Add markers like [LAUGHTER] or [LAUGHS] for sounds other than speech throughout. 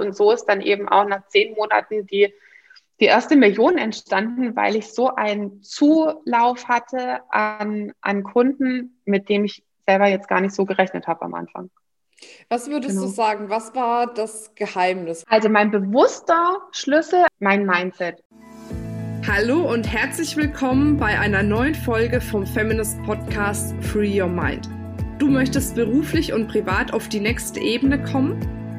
Und so ist dann eben auch nach zehn Monaten die, die erste Million entstanden, weil ich so einen Zulauf hatte an, an Kunden, mit dem ich selber jetzt gar nicht so gerechnet habe am Anfang. Was würdest genau. du sagen, was war das Geheimnis? Also mein bewusster Schlüssel, mein Mindset. Hallo und herzlich willkommen bei einer neuen Folge vom Feminist Podcast Free Your Mind. Du möchtest beruflich und privat auf die nächste Ebene kommen?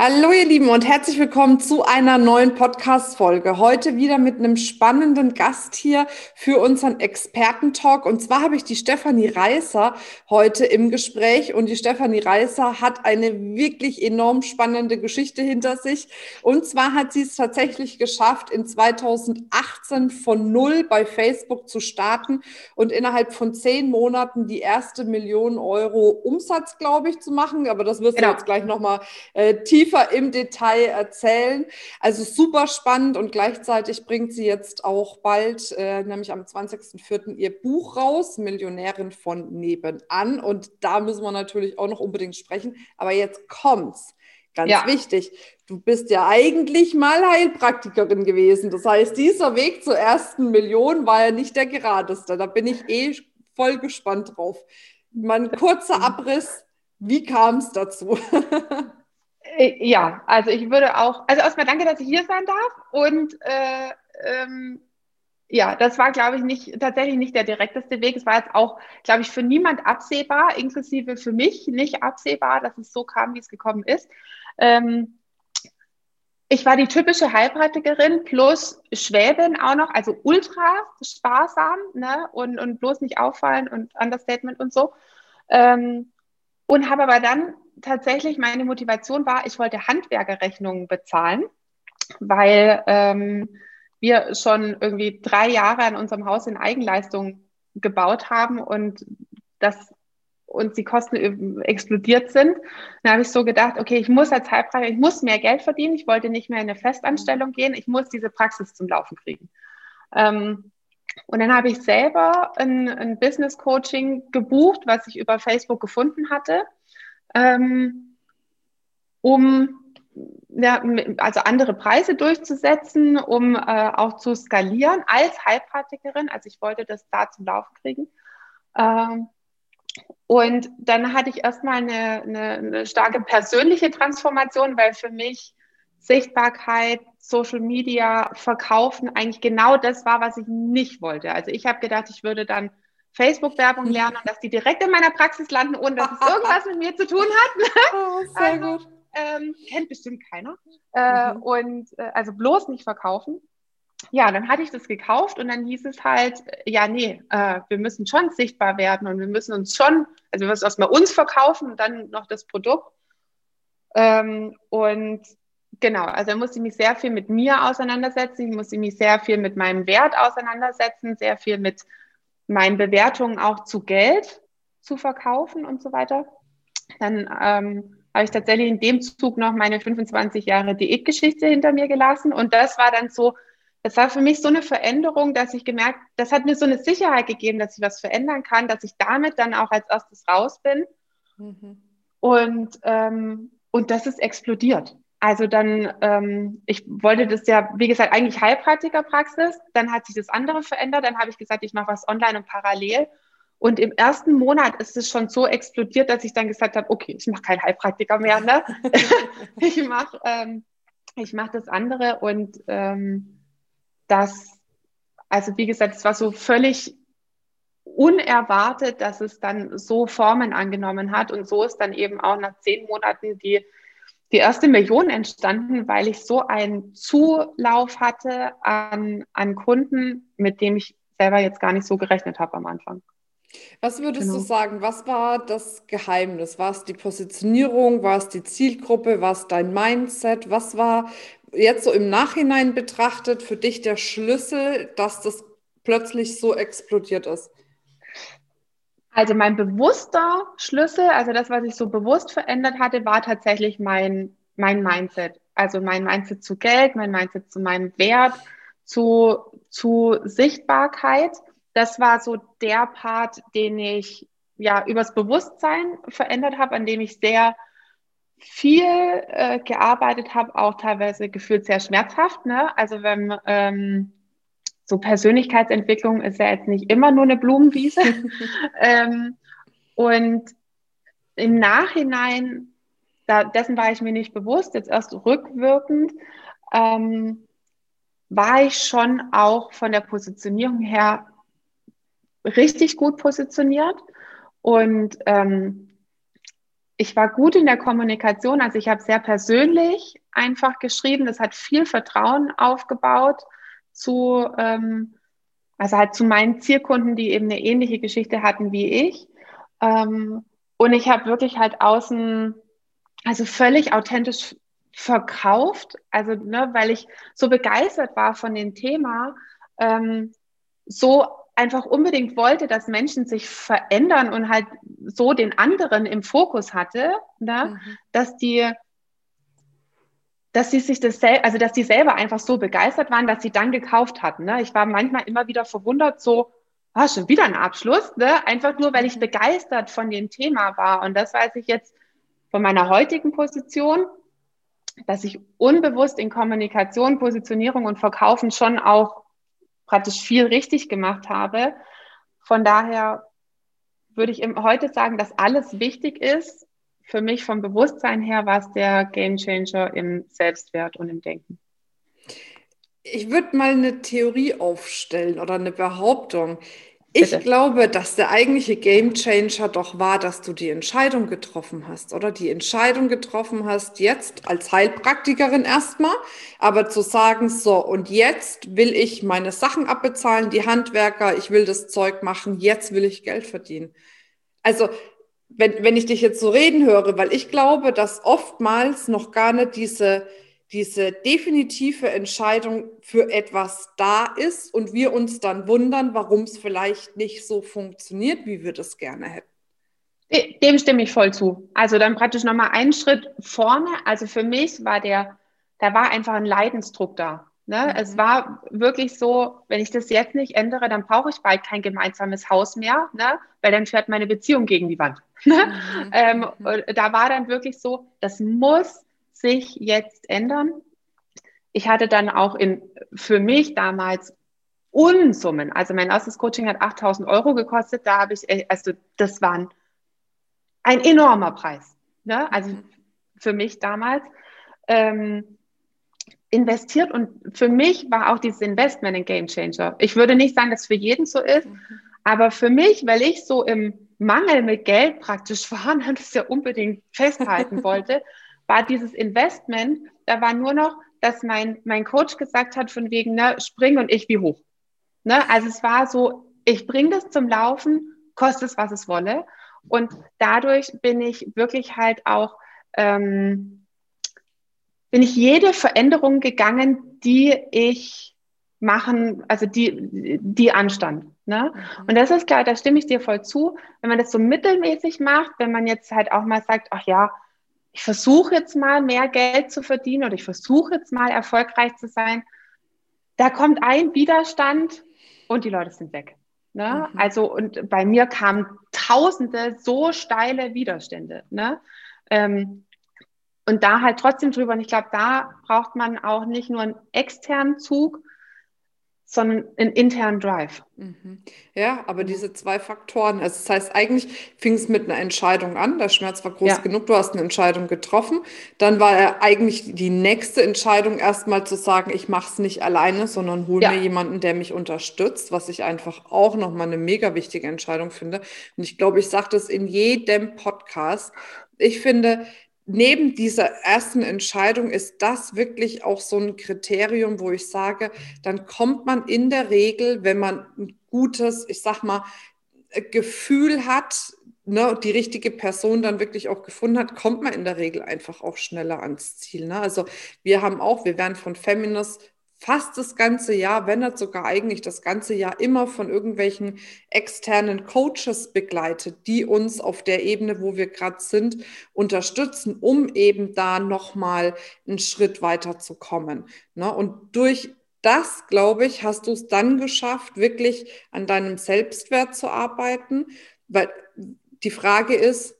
Hallo ihr Lieben und herzlich willkommen zu einer neuen Podcast-Folge. Heute wieder mit einem spannenden Gast hier für unseren Experten-Talk. Und zwar habe ich die Stefanie Reißer heute im Gespräch. Und die Stefanie Reißer hat eine wirklich enorm spannende Geschichte hinter sich. Und zwar hat sie es tatsächlich geschafft, in 2018 von null bei Facebook zu starten und innerhalb von zehn Monaten die erste Million Euro Umsatz, glaube ich, zu machen. Aber das wirst genau. du jetzt gleich nochmal äh, tief tiefer im Detail erzählen. Also super spannend und gleichzeitig bringt sie jetzt auch bald, äh, nämlich am 20.04. ihr Buch raus, Millionärin von nebenan. Und da müssen wir natürlich auch noch unbedingt sprechen. Aber jetzt kommt's. Ganz ja. wichtig. Du bist ja eigentlich mal Heilpraktikerin gewesen. Das heißt, dieser Weg zur ersten Million war ja nicht der geradeste. Da bin ich eh voll gespannt drauf. Mein kurzer Abriss. Wie kam es dazu? [LAUGHS] Äh, ja, also ich würde auch, also erstmal danke, dass ich hier sein darf. Und äh, ähm, ja, das war, glaube ich, nicht tatsächlich nicht der direkteste Weg. Es war jetzt auch, glaube ich, für niemand absehbar, inklusive für mich nicht absehbar, dass es so kam, wie es gekommen ist. Ähm, ich war die typische Heilpraktikerin plus Schwäbin auch noch, also ultra sparsam ne? und, und bloß nicht auffallen und Understatement und so. Ähm, und habe aber dann tatsächlich meine Motivation war, ich wollte Handwerkerrechnungen bezahlen, weil ähm, wir schon irgendwie drei Jahre an unserem Haus in Eigenleistung gebaut haben und das uns die Kosten explodiert sind. Dann habe ich so gedacht, okay, ich muss als Heilpraktiker, ich muss mehr Geld verdienen, ich wollte nicht mehr in eine Festanstellung gehen, ich muss diese Praxis zum Laufen kriegen. Ähm, und dann habe ich selber ein, ein Business Coaching gebucht, was ich über Facebook gefunden hatte ähm, um ja, also andere Preise durchzusetzen, um äh, auch zu skalieren als Heilpraktikerin. Also ich wollte das da zum Laufen kriegen. Ähm, und dann hatte ich erstmal eine, eine, eine starke persönliche Transformation, weil für mich Sichtbarkeit, Social Media, Verkaufen eigentlich genau das war, was ich nicht wollte. Also ich habe gedacht, ich würde dann Facebook-Werbung mhm. lernen und dass die direkt in meiner Praxis landen, ohne dass es [LAUGHS] irgendwas mit mir zu tun hat. Oh, sehr also, gut. Ähm, kennt bestimmt keiner. Äh, mhm. Und äh, also bloß nicht verkaufen. Ja, dann hatte ich das gekauft und dann hieß es halt, ja, nee, äh, wir müssen schon sichtbar werden und wir müssen uns schon, also wir müssen erstmal uns verkaufen und dann noch das Produkt. Ähm, und genau, also musste ich mich sehr viel mit mir auseinandersetzen, ich musste mich sehr viel mit meinem Wert auseinandersetzen, sehr viel mit meinen Bewertungen auch zu Geld zu verkaufen und so weiter. Dann ähm, habe ich tatsächlich in dem Zug noch meine 25 Jahre Diätgeschichte hinter mir gelassen. Und das war dann so, das war für mich so eine Veränderung, dass ich gemerkt, das hat mir so eine Sicherheit gegeben, dass ich was verändern kann, dass ich damit dann auch als erstes raus bin. Mhm. Und, ähm, und das ist explodiert. Also dann, ähm, ich wollte das ja, wie gesagt, eigentlich Heilpraktikerpraxis. Dann hat sich das andere verändert. Dann habe ich gesagt, ich mache was online und parallel. Und im ersten Monat ist es schon so explodiert, dass ich dann gesagt habe, okay, ich mache keinen Heilpraktiker mehr. Ne? [LAUGHS] ich mache ähm, ich mach das andere. Und ähm, das, also wie gesagt, es war so völlig unerwartet, dass es dann so Formen angenommen hat. Und so ist dann eben auch nach zehn Monaten die die erste Million entstanden, weil ich so einen Zulauf hatte an, an Kunden, mit dem ich selber jetzt gar nicht so gerechnet habe am Anfang. Was würdest genau. du sagen, was war das Geheimnis? War es die Positionierung? War es die Zielgruppe? War es dein Mindset? Was war jetzt so im Nachhinein betrachtet für dich der Schlüssel, dass das plötzlich so explodiert ist? Also mein bewusster Schlüssel, also das, was ich so bewusst verändert hatte, war tatsächlich mein, mein Mindset. Also mein Mindset zu Geld, mein Mindset zu meinem Wert, zu, zu Sichtbarkeit. Das war so der Part, den ich ja übers Bewusstsein verändert habe, an dem ich sehr viel äh, gearbeitet habe, auch teilweise gefühlt sehr schmerzhaft. Ne? Also wenn ähm, so Persönlichkeitsentwicklung ist ja jetzt nicht immer nur eine Blumenwiese. [LAUGHS] ähm, und im Nachhinein, da, dessen war ich mir nicht bewusst, jetzt erst rückwirkend, ähm, war ich schon auch von der Positionierung her richtig gut positioniert. Und ähm, ich war gut in der Kommunikation, also ich habe sehr persönlich einfach geschrieben. Das hat viel Vertrauen aufgebaut zu, ähm, also halt zu meinen Zielkunden, die eben eine ähnliche Geschichte hatten wie ich. Ähm, und ich habe wirklich halt außen, also völlig authentisch verkauft, also ne, weil ich so begeistert war von dem Thema, ähm, so einfach unbedingt wollte, dass Menschen sich verändern und halt so den anderen im Fokus hatte, ne? Mhm. dass die dass sie sich das sel also dass die selber einfach so begeistert waren, dass sie dann gekauft hatten. Ne? Ich war manchmal immer wieder verwundert, so, ah, schon wieder ein Abschluss, ne? einfach nur, weil ich mhm. begeistert von dem Thema war. Und das weiß ich jetzt von meiner heutigen Position, dass ich unbewusst in Kommunikation, Positionierung und Verkaufen schon auch praktisch viel richtig gemacht habe. Von daher würde ich heute sagen, dass alles wichtig ist. Für mich vom Bewusstsein her war es der Game Changer im Selbstwert und im Denken. Ich würde mal eine Theorie aufstellen oder eine Behauptung. Ich Bitte. glaube, dass der eigentliche Gamechanger doch war, dass du die Entscheidung getroffen hast, oder? Die Entscheidung getroffen hast, jetzt als Heilpraktikerin erstmal, aber zu sagen, so, und jetzt will ich meine Sachen abbezahlen, die Handwerker, ich will das Zeug machen, jetzt will ich Geld verdienen. Also, wenn, wenn ich dich jetzt so reden höre, weil ich glaube, dass oftmals noch gar nicht diese, diese definitive Entscheidung für etwas da ist und wir uns dann wundern, warum es vielleicht nicht so funktioniert, wie wir das gerne hätten. Dem stimme ich voll zu. Also dann praktisch nochmal einen Schritt vorne. Also für mich war der, da war einfach ein Leidensdruck da. Ne? Mhm. Es war wirklich so, wenn ich das jetzt nicht ändere, dann brauche ich bald kein gemeinsames Haus mehr, ne? weil dann fährt meine Beziehung gegen die Wand. [LAUGHS] Ne? Mhm. ähm, da war dann wirklich so, das muss sich jetzt ändern. Ich hatte dann auch in, für mich damals Unsummen. Also mein erstes Coaching hat 8000 Euro gekostet. Da habe ich, äh, also das war ein, enormer Preis. Ne? Also mhm. für mich damals. Ähm, investiert und für mich war auch dieses Investment ein Game Changer. Ich würde nicht sagen, dass es für jeden so ist, mhm. aber für mich, weil ich so im Mangel mit Geld praktisch war [LAUGHS] und das ja unbedingt festhalten wollte, [LAUGHS] war dieses Investment, da war nur noch, dass mein, mein Coach gesagt hat, von wegen, ne, spring und ich wie hoch. Ne? Also es war so, ich bringe das zum Laufen, kostet es, was es wolle. Und dadurch bin ich wirklich halt auch, ähm, bin ich jede Veränderung gegangen, die ich machen, also die, die anstand. Ne? Mhm. Und das ist klar, da stimme ich dir voll zu. Wenn man das so mittelmäßig macht, wenn man jetzt halt auch mal sagt, ach ja, ich versuche jetzt mal mehr Geld zu verdienen oder ich versuche jetzt mal erfolgreich zu sein, da kommt ein Widerstand und die Leute sind weg. Ne? Mhm. Also, und bei mir kamen tausende so steile Widerstände. Ne? Ähm, und da halt trotzdem drüber. Und ich glaube, da braucht man auch nicht nur einen externen Zug, sondern einen internen Drive. Mhm. Ja, aber diese zwei Faktoren, also das heißt, eigentlich fing es mit einer Entscheidung an, der Schmerz war groß ja. genug, du hast eine Entscheidung getroffen, dann war er eigentlich die nächste Entscheidung erstmal zu sagen, ich mache es nicht alleine, sondern hole ja. mir jemanden, der mich unterstützt, was ich einfach auch nochmal eine mega wichtige Entscheidung finde. Und ich glaube, ich sage das in jedem Podcast, ich finde, neben dieser ersten Entscheidung ist das wirklich auch so ein Kriterium, wo ich sage, dann kommt man in der Regel, wenn man ein gutes, ich sag mal, Gefühl hat, ne, die richtige Person dann wirklich auch gefunden hat, kommt man in der Regel einfach auch schneller ans Ziel. Ne? Also wir haben auch, wir werden von Feminist fast das ganze Jahr, wenn nicht sogar eigentlich das ganze Jahr immer von irgendwelchen externen Coaches begleitet, die uns auf der Ebene, wo wir gerade sind, unterstützen, um eben da nochmal einen Schritt weiter zu kommen. Ne? Und durch das, glaube ich, hast du es dann geschafft, wirklich an deinem Selbstwert zu arbeiten. Weil die Frage ist,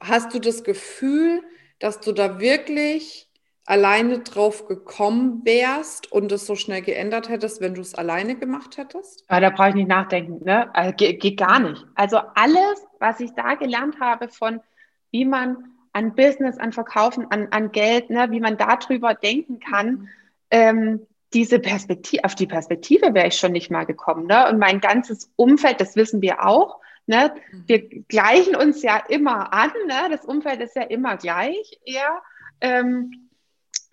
hast du das Gefühl, dass du da wirklich alleine drauf gekommen wärst und es so schnell geändert hättest, wenn du es alleine gemacht hättest? Ja, da brauche ich nicht nachdenken, ne? Also, geht, geht gar nicht. Also alles, was ich da gelernt habe von, wie man an Business, an Verkaufen, an, an Geld, ne, wie man darüber denken kann, ähm, diese Perspektive, auf die Perspektive wäre ich schon nicht mal gekommen. Ne? Und mein ganzes Umfeld, das wissen wir auch, ne? wir gleichen uns ja immer an, ne? das Umfeld ist ja immer gleich eher. Ähm,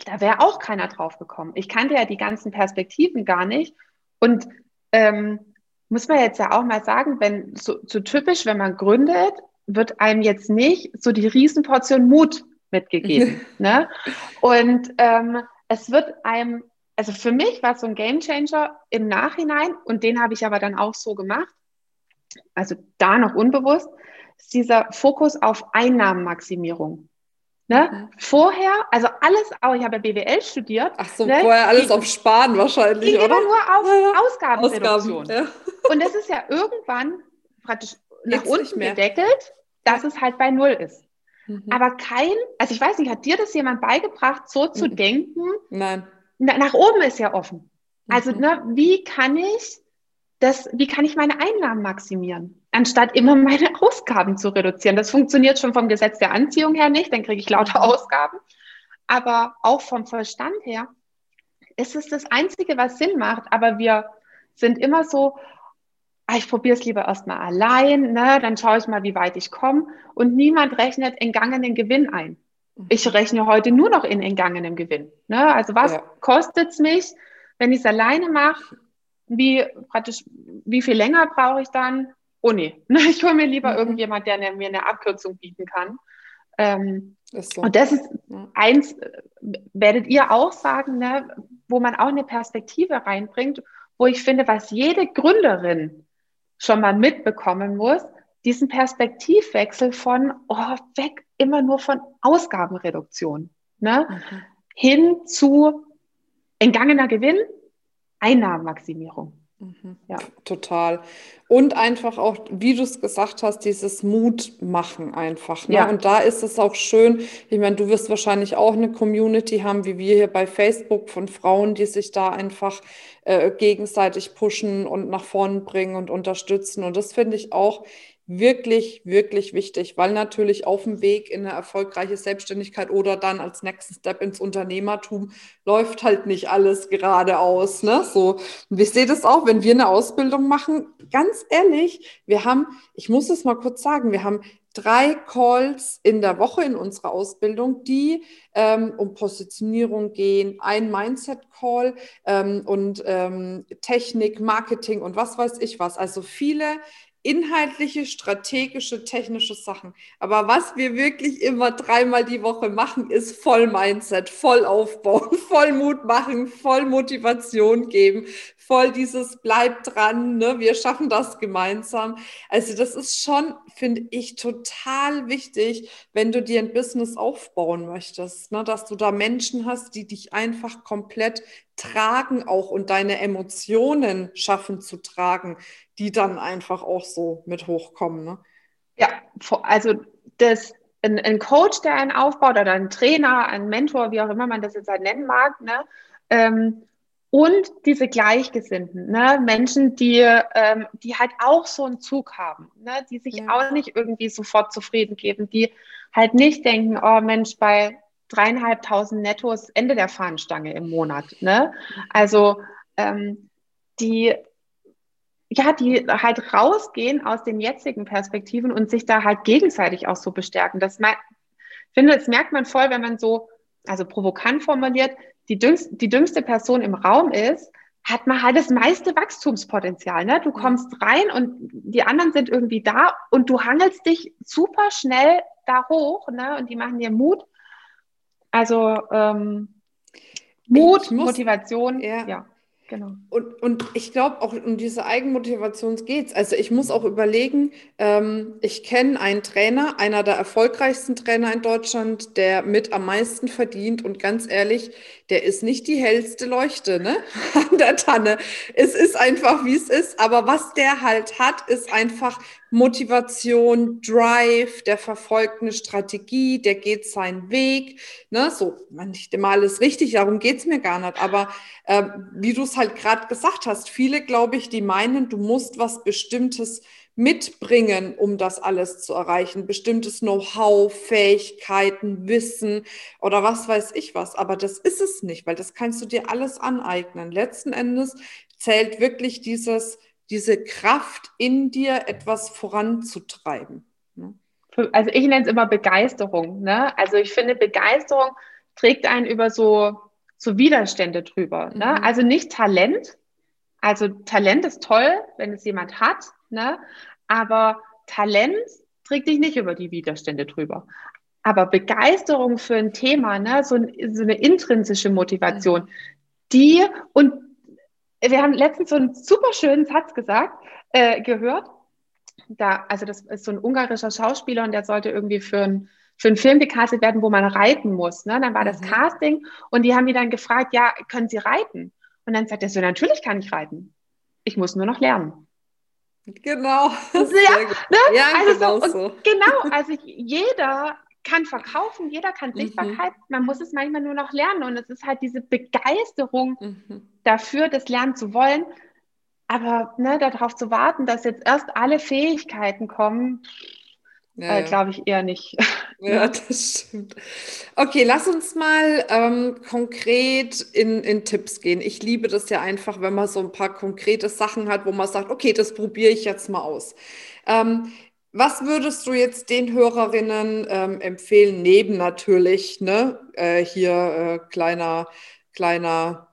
da wäre auch keiner drauf gekommen. Ich kannte ja die ganzen Perspektiven gar nicht. Und ähm, muss man jetzt ja auch mal sagen, wenn so, so typisch, wenn man gründet, wird einem jetzt nicht so die Riesenportion Mut mitgegeben. [LAUGHS] ne? Und ähm, es wird einem, also für mich war es so ein Gamechanger im Nachhinein und den habe ich aber dann auch so gemacht. Also da noch unbewusst, ist dieser Fokus auf Einnahmenmaximierung. Ne? Mhm. Vorher, also alles auch, ich habe ja BWL studiert. Ach so, ne? vorher alles die, auf Sparen wahrscheinlich, oder? Immer nur auf ja, Ausgabenreduktion. Ausgaben, ja. Und das ist ja irgendwann praktisch nach unten gedeckelt, dass es halt bei Null ist. Mhm. Aber kein, also ich weiß nicht, hat dir das jemand beigebracht, so zu mhm. denken? Nein. Na, nach oben ist ja offen. Also, mhm. ne, wie kann ich das, wie kann ich meine Einnahmen maximieren? Anstatt immer meine [LAUGHS] Ausgaben zu reduzieren. Das funktioniert schon vom Gesetz der Anziehung her nicht, dann kriege ich lauter. [LAUGHS] Ausgaben. Aber auch vom Verstand her ist es das Einzige, was Sinn macht. Aber wir sind immer so, ah, ich probiere es lieber erstmal allein, ne? dann schaue ich mal, wie weit ich komme. Und niemand rechnet entgangenen Gewinn ein. Ich mhm. rechne heute nur noch in entgangenem Gewinn. Ne? Also was ja. kostet es mich, wenn ich es alleine mache? Wie praktisch, wie viel länger brauche ich dann? Oh nee, [LAUGHS] ich hole mir lieber mhm. irgendjemand, der mir eine Abkürzung bieten kann. Ähm, so. Und das ist eins, werdet ihr auch sagen, ne, wo man auch eine Perspektive reinbringt, wo ich finde, was jede Gründerin schon mal mitbekommen muss, diesen Perspektivwechsel von oh, weg immer nur von Ausgabenreduktion ne? Mhm. hin zu entgangener Gewinn, Einnahmenmaximierung. Mhm. Ja. Total. Und einfach auch, wie du es gesagt hast, dieses Mut machen einfach. Ne? Ja. Und da ist es auch schön, ich meine, du wirst wahrscheinlich auch eine Community haben, wie wir hier bei Facebook von Frauen, die sich da einfach äh, gegenseitig pushen und nach vorn bringen und unterstützen. Und das finde ich auch wirklich, wirklich wichtig, weil natürlich auf dem Weg in eine erfolgreiche Selbstständigkeit oder dann als nächsten Step ins Unternehmertum läuft halt nicht alles geradeaus. Ne? So, und ich sehe das auch, wenn wir eine Ausbildung machen, ganz ehrlich, wir haben, ich muss es mal kurz sagen, wir haben drei Calls in der Woche in unserer Ausbildung, die ähm, um Positionierung gehen, ein Mindset-Call ähm, und ähm, Technik, Marketing und was weiß ich was. Also viele inhaltliche, strategische, technische Sachen. Aber was wir wirklich immer dreimal die Woche machen, ist voll Mindset, voll aufbauen, [LAUGHS] voll Mut machen, voll Motivation geben, voll dieses bleib dran, ne? wir schaffen das gemeinsam. Also das ist schon, finde ich, total wichtig, wenn du dir ein Business aufbauen möchtest, ne? dass du da Menschen hast, die dich einfach komplett tragen auch und deine Emotionen schaffen zu tragen die dann einfach auch so mit hochkommen. Ne? Ja, also das, ein, ein, Coach, der einen aufbaut oder ein Trainer, ein Mentor, wie auch immer man das jetzt halt nennen mag, ne? Ähm, und diese Gleichgesinnten, ne? Menschen, die, ähm, die halt auch so einen Zug haben, ne? die sich ja. auch nicht irgendwie sofort zufrieden geben, die halt nicht denken, oh Mensch, bei dreieinhalbtausend Nettos Ende der Fahnenstange im Monat. Ne? Also ähm, die ja, die halt rausgehen aus den jetzigen Perspektiven und sich da halt gegenseitig auch so bestärken. Das ich finde, das merkt man voll, wenn man so, also provokant formuliert, die dümmste, die dümmste Person im Raum ist, hat man halt das meiste Wachstumspotenzial. Ne? Du kommst rein und die anderen sind irgendwie da und du hangelst dich super schnell da hoch ne? und die machen dir Mut. Also ähm, Mut, muss, Motivation, ja. ja. Genau. Und, und ich glaube auch um diese Eigenmotivation geht es. Also ich muss auch überlegen, ähm, ich kenne einen Trainer, einer der erfolgreichsten Trainer in Deutschland, der mit am meisten verdient und ganz ehrlich, der ist nicht die hellste Leuchte ne? [LAUGHS] an der Tanne. Es ist einfach, wie es ist, aber was der halt hat, ist einfach Motivation, Drive, der verfolgt eine Strategie, der geht seinen Weg. Ne? So, immer alles richtig, darum geht's mir gar nicht. Aber äh, wie du es halt gerade gesagt hast, viele, glaube ich, die meinen, du musst was Bestimmtes mitbringen, um das alles zu erreichen. Bestimmtes Know-how, Fähigkeiten, Wissen oder was weiß ich was. Aber das ist es nicht, weil das kannst du dir alles aneignen. Letzten Endes zählt wirklich dieses diese Kraft in dir, etwas voranzutreiben. Ne? Also ich nenne es immer Begeisterung. Ne? Also ich finde, Begeisterung trägt einen über so, so Widerstände drüber. Ne? Mhm. Also nicht Talent. Also Talent ist toll, wenn es jemand hat, ne? aber Talent trägt dich nicht über die Widerstände drüber. Aber Begeisterung für ein Thema, ne? so, so eine intrinsische Motivation, mhm. die und wir haben letztens so einen super schönen Satz gesagt, äh, gehört. Da, also das ist so ein ungarischer Schauspieler und der sollte irgendwie für ein für einen Film gecastet werden, wo man reiten muss. Ne? Dann war das mhm. Casting und die haben ihn dann gefragt, ja, können Sie reiten? Und dann sagt er so, natürlich kann ich reiten. Ich muss nur noch lernen. Genau. Ja, [LAUGHS] ne? ja also genau so, so. Genau, [LAUGHS] also jeder kann verkaufen, jeder kann mhm. Sichtbarkeit, man muss es manchmal nur noch lernen und es ist halt diese Begeisterung mhm. dafür, das lernen zu wollen, aber ne, darauf zu warten, dass jetzt erst alle Fähigkeiten kommen, ja, äh, glaube ich eher nicht. [LAUGHS] Ja, das stimmt. Okay, lass uns mal ähm, konkret in, in Tipps gehen. Ich liebe das ja einfach, wenn man so ein paar konkrete Sachen hat, wo man sagt, okay, das probiere ich jetzt mal aus. Ähm, was würdest du jetzt den Hörerinnen ähm, empfehlen, neben natürlich, ne, äh, hier äh, kleiner, kleiner,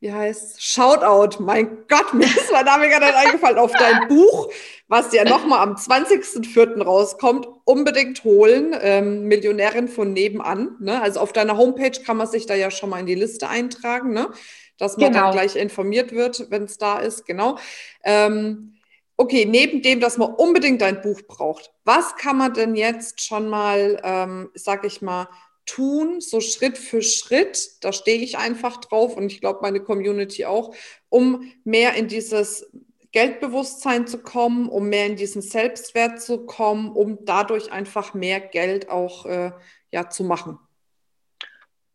wie heißt Shoutout, mein Gott, [LAUGHS] mir ist mein Name gerade eingefallen, auf dein [LAUGHS] Buch, was ja nochmal am 20.04. rauskommt, unbedingt holen, ähm, Millionärin von nebenan, ne, also auf deiner Homepage kann man sich da ja schon mal in die Liste eintragen, ne, dass man genau. dann gleich informiert wird, wenn es da ist, genau. Ähm, okay, neben dem, dass man unbedingt ein Buch braucht, was kann man denn jetzt schon mal, ähm, sag ich mal, tun, so Schritt für Schritt, da stehe ich einfach drauf und ich glaube meine Community auch, um mehr in dieses Geldbewusstsein zu kommen, um mehr in diesen Selbstwert zu kommen, um dadurch einfach mehr Geld auch äh, ja, zu machen.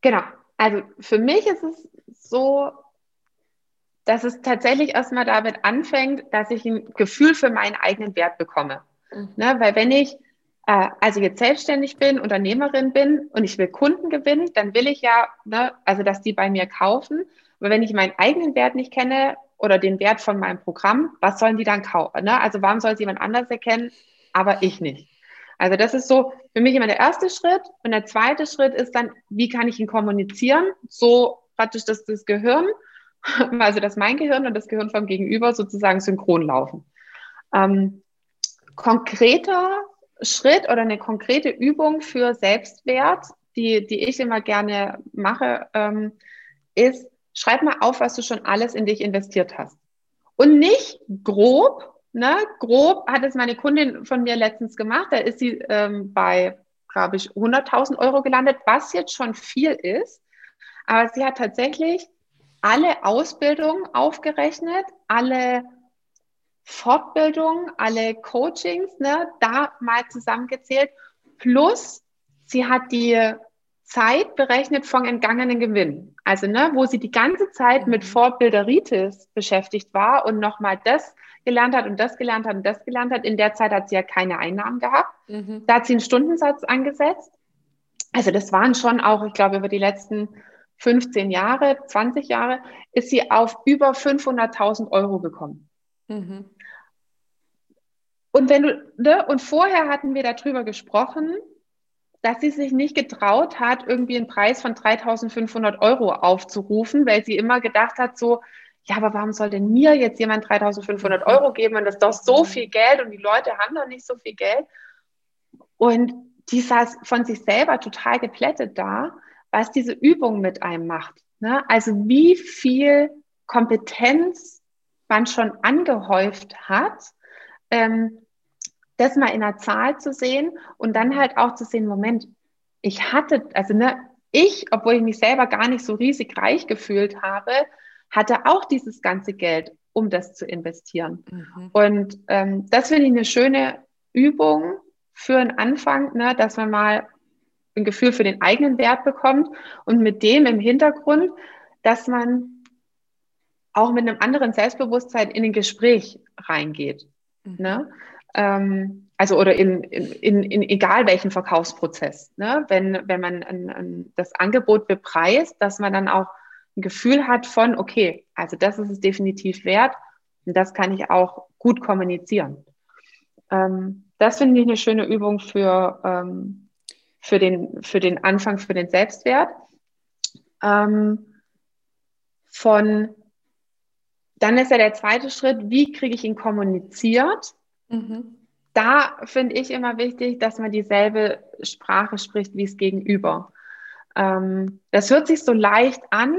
Genau. Also für mich ist es so, dass es tatsächlich erstmal damit anfängt, dass ich ein Gefühl für meinen eigenen Wert bekomme. Mhm. Ne, weil wenn ich äh, also jetzt selbstständig bin, Unternehmerin bin und ich will Kunden gewinnen, dann will ich ja, ne, also dass die bei mir kaufen. Aber wenn ich meinen eigenen Wert nicht kenne oder den Wert von meinem Programm, was sollen die dann kaufen? Ne? Also warum soll es jemand anders erkennen, aber ich nicht? Also das ist so für mich immer der erste Schritt. Und der zweite Schritt ist dann, wie kann ich ihn kommunizieren? So praktisch, dass das Gehirn [LAUGHS] also dass mein Gehirn und das Gehirn vom Gegenüber sozusagen synchron laufen. Ähm, konkreter Schritt oder eine konkrete Übung für Selbstwert, die, die ich immer gerne mache, ähm, ist, schreib mal auf, was du schon alles in dich investiert hast. Und nicht grob, ne? Grob hat es meine Kundin von mir letztens gemacht. Da ist sie ähm, bei, glaube ich, 100.000 Euro gelandet, was jetzt schon viel ist. Aber sie hat tatsächlich alle Ausbildungen aufgerechnet, alle Fortbildungen, alle Coachings, ne, da mal zusammengezählt. Plus, sie hat die Zeit berechnet von entgangenen Gewinn. Also, ne, wo sie die ganze Zeit mit mhm. Fortbilderitis beschäftigt war und nochmal das gelernt hat und das gelernt hat und das gelernt hat. In der Zeit hat sie ja keine Einnahmen gehabt. Mhm. Da hat sie einen Stundensatz angesetzt. Also, das waren schon auch, ich glaube, über die letzten 15 Jahre, 20 Jahre, ist sie auf über 500.000 Euro gekommen. Mhm. Und wenn du, ne, und vorher hatten wir darüber gesprochen, dass sie sich nicht getraut hat, irgendwie einen Preis von 3.500 Euro aufzurufen, weil sie immer gedacht hat, so, ja, aber warum soll denn mir jetzt jemand 3.500 mhm. Euro geben und das ist doch so mhm. viel Geld und die Leute haben doch nicht so viel Geld. Und die saß von sich selber total geplättet da was diese Übung mit einem macht. Ne? Also wie viel Kompetenz man schon angehäuft hat, ähm, das mal in einer Zahl zu sehen und dann halt auch zu sehen, Moment, ich hatte, also ne, ich, obwohl ich mich selber gar nicht so riesig reich gefühlt habe, hatte auch dieses ganze Geld, um das zu investieren. Mhm. Und ähm, das finde ich eine schöne Übung für einen Anfang, ne, dass man mal ein Gefühl für den eigenen Wert bekommt und mit dem im Hintergrund, dass man auch mit einem anderen Selbstbewusstsein in ein Gespräch reingeht. Mhm. Ne? Ähm, also oder in, in, in, egal welchen Verkaufsprozess. Ne? Wenn, wenn man ein, ein, das Angebot bepreist, dass man dann auch ein Gefühl hat von, okay, also das ist es definitiv wert und das kann ich auch gut kommunizieren. Ähm, das finde ich eine schöne Übung für, ähm, für, den, für den Anfang, für den Selbstwert. Ähm, von dann ist ja der zweite Schritt, wie kriege ich ihn kommuniziert? Mhm. Da finde ich immer wichtig, dass man dieselbe Sprache spricht wie es gegenüber. Ähm, das hört sich so leicht an.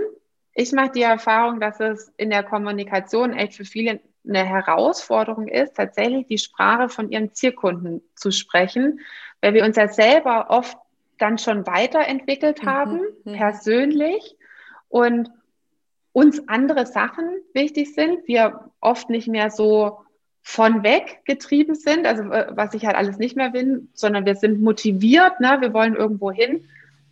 Ich mache die Erfahrung, dass es in der Kommunikation echt für viele eine Herausforderung ist, tatsächlich die Sprache von ihren Zielkunden zu sprechen, weil wir uns ja selber oft dann schon weiterentwickelt mhm. haben, mhm. persönlich. Und uns andere Sachen wichtig sind, wir oft nicht mehr so von weg getrieben sind, also äh, was ich halt alles nicht mehr will, sondern wir sind motiviert, ne? wir wollen irgendwo hin.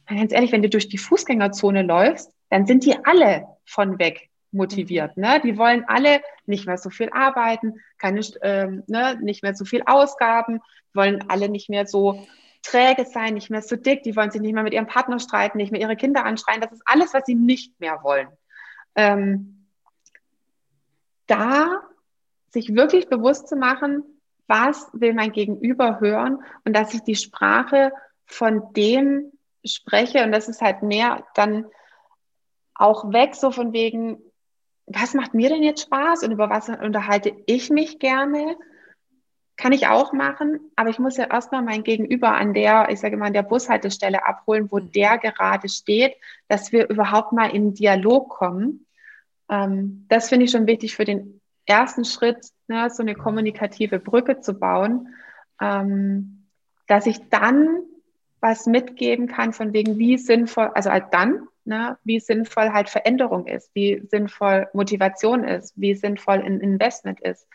Ganz ehrlich, wenn du durch die Fußgängerzone läufst, dann sind die alle von weg motiviert. Ne? Die wollen alle nicht mehr so viel arbeiten, keine, ähm, ne, nicht mehr so viel Ausgaben, wollen alle nicht mehr so träge sein, nicht mehr so dick, die wollen sich nicht mehr mit ihrem Partner streiten, nicht mehr ihre Kinder anschreien. Das ist alles, was sie nicht mehr wollen ähm, da sich wirklich bewusst zu machen, was will mein Gegenüber hören und dass ich die Sprache von dem spreche und das ist halt mehr dann auch weg so von wegen, was macht mir denn jetzt Spaß und über was unterhalte ich mich gerne? Kann ich auch machen, aber ich muss ja erstmal mein Gegenüber an der, ich sage mal, an der Bushaltestelle abholen, wo der gerade steht, dass wir überhaupt mal in Dialog kommen. Ähm, das finde ich schon wichtig für den ersten Schritt, ne, so eine kommunikative Brücke zu bauen, ähm, dass ich dann was mitgeben kann von wegen, wie sinnvoll, also halt dann, ne, wie sinnvoll halt Veränderung ist, wie sinnvoll Motivation ist, wie sinnvoll ein Investment ist,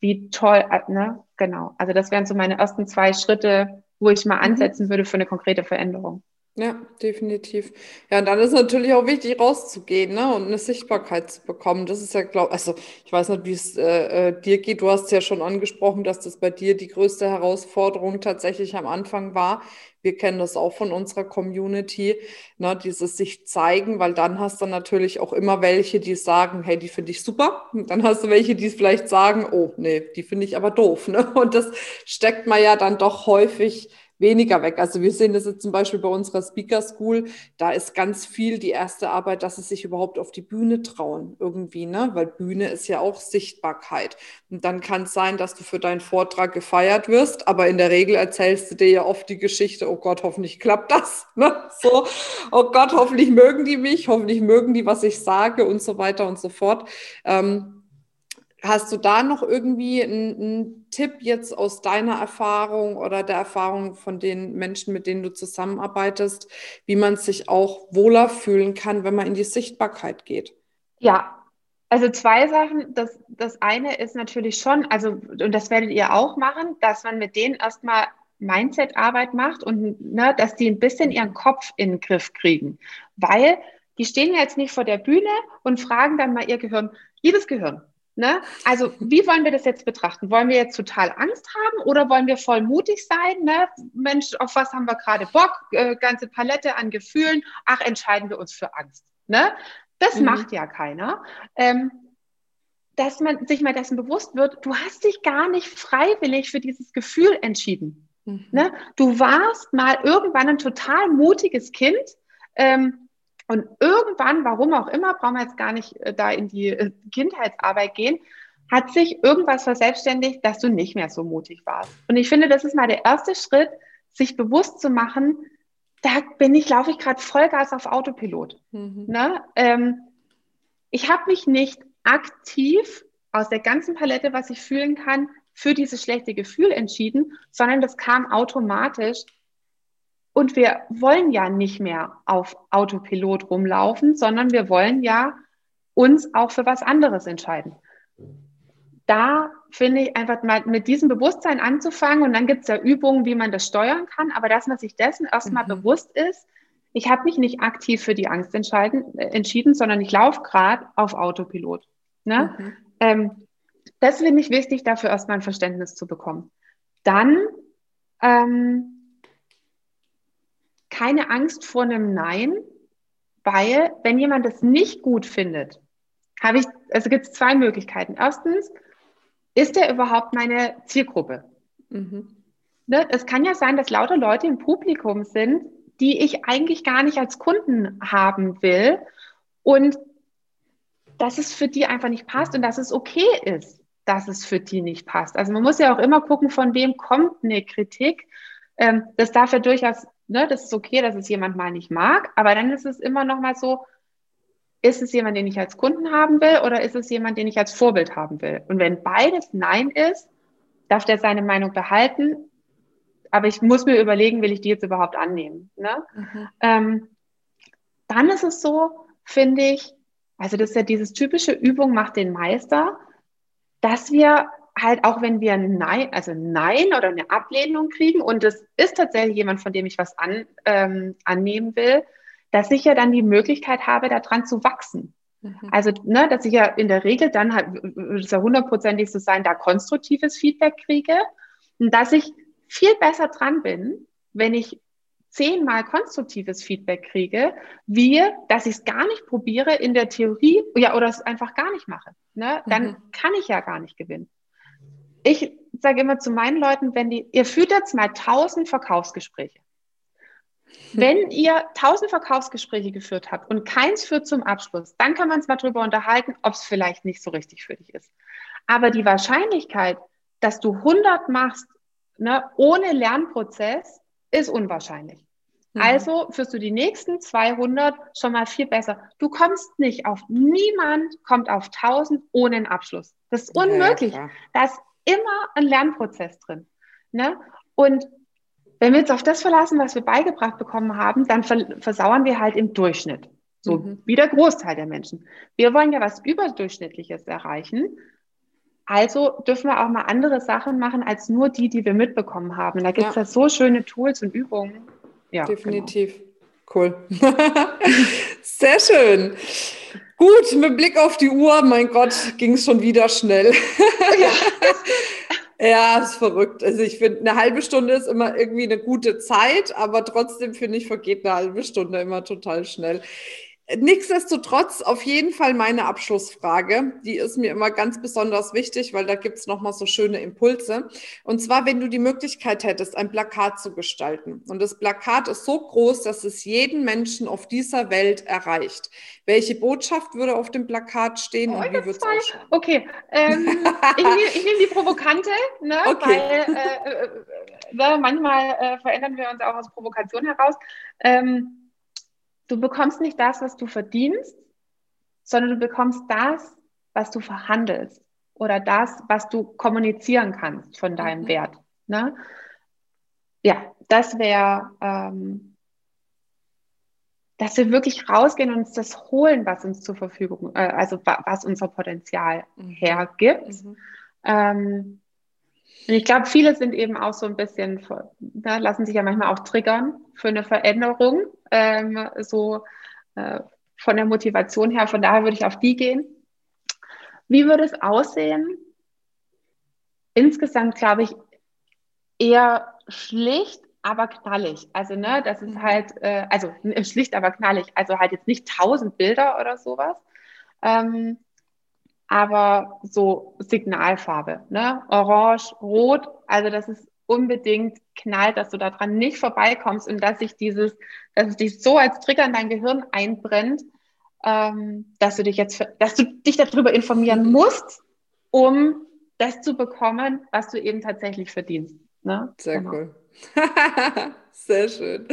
wie toll, äh, ne, genau. Also das wären so meine ersten zwei Schritte, wo ich mal mhm. ansetzen würde für eine konkrete Veränderung. Ja, definitiv. Ja, und dann ist natürlich auch wichtig, rauszugehen, ne, und eine Sichtbarkeit zu bekommen. Das ist ja, glaube also ich weiß nicht, wie es äh, äh, dir geht. Du hast ja schon angesprochen, dass das bei dir die größte Herausforderung tatsächlich am Anfang war. Wir kennen das auch von unserer Community, ne, dieses sich zeigen, weil dann hast du natürlich auch immer welche, die sagen, hey, die finde ich super. Und dann hast du welche, die vielleicht sagen, oh, nee, die finde ich aber doof. Ne? Und das steckt man ja dann doch häufig weniger weg. Also wir sehen das jetzt zum Beispiel bei unserer Speaker School, da ist ganz viel die erste Arbeit, dass sie sich überhaupt auf die Bühne trauen irgendwie, ne? Weil Bühne ist ja auch Sichtbarkeit. Und dann kann es sein, dass du für deinen Vortrag gefeiert wirst, aber in der Regel erzählst du dir ja oft die Geschichte, oh Gott, hoffentlich klappt das. Ne? So, oh Gott, hoffentlich mögen die mich, hoffentlich mögen die, was ich sage und so weiter und so fort. Ähm, Hast du da noch irgendwie einen, einen, Tipp jetzt aus deiner Erfahrung oder der Erfahrung von den Menschen, mit denen du zusammenarbeitest, wie man sich auch wohler fühlen kann, wenn man in die Sichtbarkeit geht? Ja, also zwei Sachen. Das, das eine ist natürlich schon, also, und das werdet ihr auch machen, dass man mit denen erstmal Mindset-Arbeit macht und ne, dass die ein bisschen ihren Kopf in den Griff kriegen. Weil die stehen ja jetzt nicht vor der Bühne und fragen dann mal ihr Gehirn, liebes Gehirn, Ne? Also wie wollen wir das jetzt betrachten? Wollen wir jetzt total Angst haben oder wollen wir voll mutig sein? Ne? Mensch, auf was haben wir gerade Bock? Äh, ganze Palette an Gefühlen. Ach, entscheiden wir uns für Angst. Ne? Das mhm. macht ja keiner. Ähm, dass man sich mal dessen bewusst wird, du hast dich gar nicht freiwillig für dieses Gefühl entschieden. Mhm. Ne? Du warst mal irgendwann ein total mutiges Kind. Ähm, und irgendwann, warum auch immer, brauchen wir jetzt gar nicht äh, da in die äh, Kindheitsarbeit gehen, hat sich irgendwas verselbstständigt, dass du nicht mehr so mutig warst. Und ich finde, das ist mal der erste Schritt, sich bewusst zu machen, da bin ich, laufe ich gerade Vollgas auf Autopilot. Mhm. Ne? Ähm, ich habe mich nicht aktiv aus der ganzen Palette, was ich fühlen kann, für dieses schlechte Gefühl entschieden, sondern das kam automatisch. Und wir wollen ja nicht mehr auf Autopilot rumlaufen, sondern wir wollen ja uns auch für was anderes entscheiden. Da finde ich einfach mal mit diesem Bewusstsein anzufangen und dann gibt es ja Übungen, wie man das steuern kann, aber dass man sich dessen erstmal mhm. bewusst ist, ich habe mich nicht aktiv für die Angst äh, entschieden, sondern ich laufe gerade auf Autopilot. Ne? Mhm. Ähm, das finde ich wichtig, dafür erstmal ein Verständnis zu bekommen. Dann ähm, keine Angst vor einem Nein, weil wenn jemand das nicht gut findet, habe ich, also gibt es zwei Möglichkeiten. Erstens, ist er überhaupt meine Zielgruppe? Mhm. Ne, es kann ja sein, dass lauter Leute im Publikum sind, die ich eigentlich gar nicht als Kunden haben will und dass es für die einfach nicht passt und dass es okay ist, dass es für die nicht passt. Also man muss ja auch immer gucken, von wem kommt eine Kritik. Ähm, das darf ja durchaus, ne, das ist okay, dass es jemand mal nicht mag, aber dann ist es immer noch mal so, ist es jemand, den ich als Kunden haben will oder ist es jemand, den ich als Vorbild haben will? Und wenn beides Nein ist, darf der seine Meinung behalten, aber ich muss mir überlegen, will ich die jetzt überhaupt annehmen? Ne? Mhm. Ähm, dann ist es so, finde ich, also das ist ja dieses typische Übung macht den Meister, dass wir halt auch wenn wir Nein, also Nein oder eine Ablehnung kriegen und es ist tatsächlich jemand, von dem ich was an, ähm, annehmen will, dass ich ja dann die Möglichkeit habe, daran zu wachsen. Mhm. Also, ne, dass ich ja in der Regel dann halt, wird es ja hundertprozentig so sein, da konstruktives Feedback kriege und dass ich viel besser dran bin, wenn ich zehnmal konstruktives Feedback kriege, wie dass ich es gar nicht probiere in der Theorie ja, oder es einfach gar nicht mache. Ne? Dann mhm. kann ich ja gar nicht gewinnen. Ich sage immer zu meinen Leuten, wenn die, ihr führt jetzt mal tausend Verkaufsgespräche. Wenn ihr tausend Verkaufsgespräche geführt habt und keins führt zum Abschluss, dann kann man es mal drüber unterhalten, ob es vielleicht nicht so richtig für dich ist. Aber die Wahrscheinlichkeit, dass du 100 machst, ne, ohne Lernprozess, ist unwahrscheinlich. Mhm. Also führst du die nächsten 200 schon mal viel besser. Du kommst nicht auf, niemand kommt auf 1000 ohne einen Abschluss. Das ist unmöglich. Ja, da ist immer ein Lernprozess drin. Ne? Und wenn wir jetzt auf das verlassen, was wir beigebracht bekommen haben, dann versauern wir halt im Durchschnitt. So mhm. wie der Großteil der Menschen. Wir wollen ja was Überdurchschnittliches erreichen. Also dürfen wir auch mal andere Sachen machen als nur die, die wir mitbekommen haben. Da gibt es ja. ja so schöne Tools und Übungen. Ja, Definitiv. Genau. Cool. Sehr schön. Gut, mit Blick auf die Uhr, mein Gott, ging es schon wieder schnell. Ja. [LAUGHS] Ja, ist verrückt. Also ich finde, eine halbe Stunde ist immer irgendwie eine gute Zeit, aber trotzdem finde ich, vergeht eine halbe Stunde immer total schnell. Nichtsdestotrotz auf jeden Fall meine Abschlussfrage. Die ist mir immer ganz besonders wichtig, weil da gibt's noch mal so schöne Impulse. Und zwar, wenn du die Möglichkeit hättest, ein Plakat zu gestalten. Und das Plakat ist so groß, dass es jeden Menschen auf dieser Welt erreicht. Welche Botschaft würde auf dem Plakat stehen oh, und wie würde es ausschauen? Okay, ähm, ich nehme nehm die Provokante, ne? okay. weil äh, äh, äh, manchmal äh, verändern wir uns auch aus Provokation heraus. Ähm, du bekommst nicht das, was du verdienst, sondern du bekommst das, was du verhandelst oder das, was du kommunizieren kannst von deinem mhm. Wert. Ne? Ja, das wäre, ähm, dass wir wirklich rausgehen und uns das holen, was uns zur Verfügung, äh, also was unser Potenzial mhm. hergibt. Mhm. Ähm, und ich glaube, viele sind eben auch so ein bisschen, ne, lassen sich ja manchmal auch triggern für eine Veränderung, ähm, so äh, von der Motivation her. Von daher würde ich auf die gehen. Wie würde es aussehen? Insgesamt glaube ich eher schlicht, aber knallig. Also, ne, das ist mhm. halt, äh, also [LAUGHS] schlicht, aber knallig. Also halt jetzt nicht tausend Bilder oder sowas. Ähm, aber so Signalfarbe, ne? Orange, Rot, also das ist unbedingt knallt, dass du daran nicht vorbeikommst und dass sich dieses, dass es dich so als Trigger in dein Gehirn einbrennt, ähm, dass du dich jetzt, dass du dich darüber informieren musst, um das zu bekommen, was du eben tatsächlich verdienst. Ne? Sehr genau. cool. [LAUGHS] Sehr schön.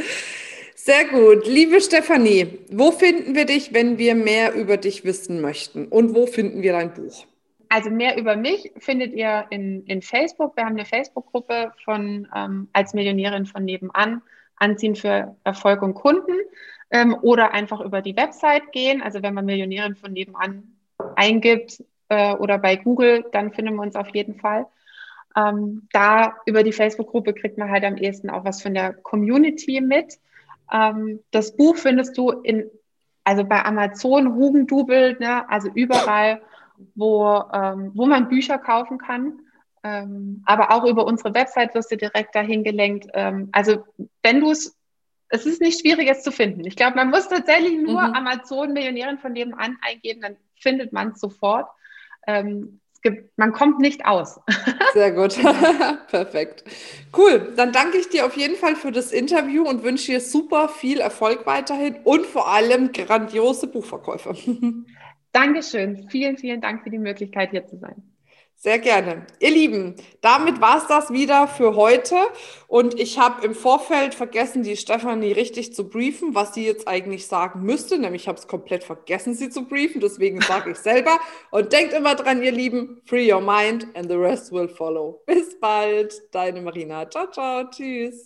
Sehr gut. Liebe Stefanie, wo finden wir dich, wenn wir mehr über dich wissen möchten? Und wo finden wir dein Buch? Also mehr über mich findet ihr in, in Facebook. Wir haben eine Facebook-Gruppe von ähm, als Millionärin von nebenan, Anziehen für Erfolg und Kunden. Ähm, oder einfach über die Website gehen. Also wenn man Millionärin von nebenan eingibt äh, oder bei Google, dann finden wir uns auf jeden Fall. Ähm, da über die Facebook-Gruppe kriegt man halt am ehesten auch was von der Community mit. Ähm, das Buch findest du in, also bei Amazon, Hugendubel, ne, also überall, wo, ähm, wo man Bücher kaufen kann. Ähm, aber auch über unsere Website wirst du direkt dahin gelenkt. Ähm, also wenn du es, es ist nicht schwierig, es zu finden. Ich glaube, man muss tatsächlich nur mhm. Amazon Millionärin von nebenan eingeben, dann findet man es sofort. Ähm, gibt, man kommt nicht aus. [LAUGHS] Sehr gut. [LAUGHS] Perfekt. Cool. Dann danke ich dir auf jeden Fall für das Interview und wünsche dir super viel Erfolg weiterhin und vor allem grandiose Buchverkäufe. [LAUGHS] Dankeschön. Vielen, vielen Dank für die Möglichkeit, hier zu sein. Sehr gerne. Ihr Lieben, damit war es das wieder für heute. Und ich habe im Vorfeld vergessen, die Stefanie richtig zu briefen, was sie jetzt eigentlich sagen müsste. Nämlich ich habe es komplett vergessen, sie zu briefen. Deswegen sage ich selber. Und denkt immer dran, ihr Lieben, free your mind and the rest will follow. Bis bald, deine Marina. Ciao, ciao, tschüss.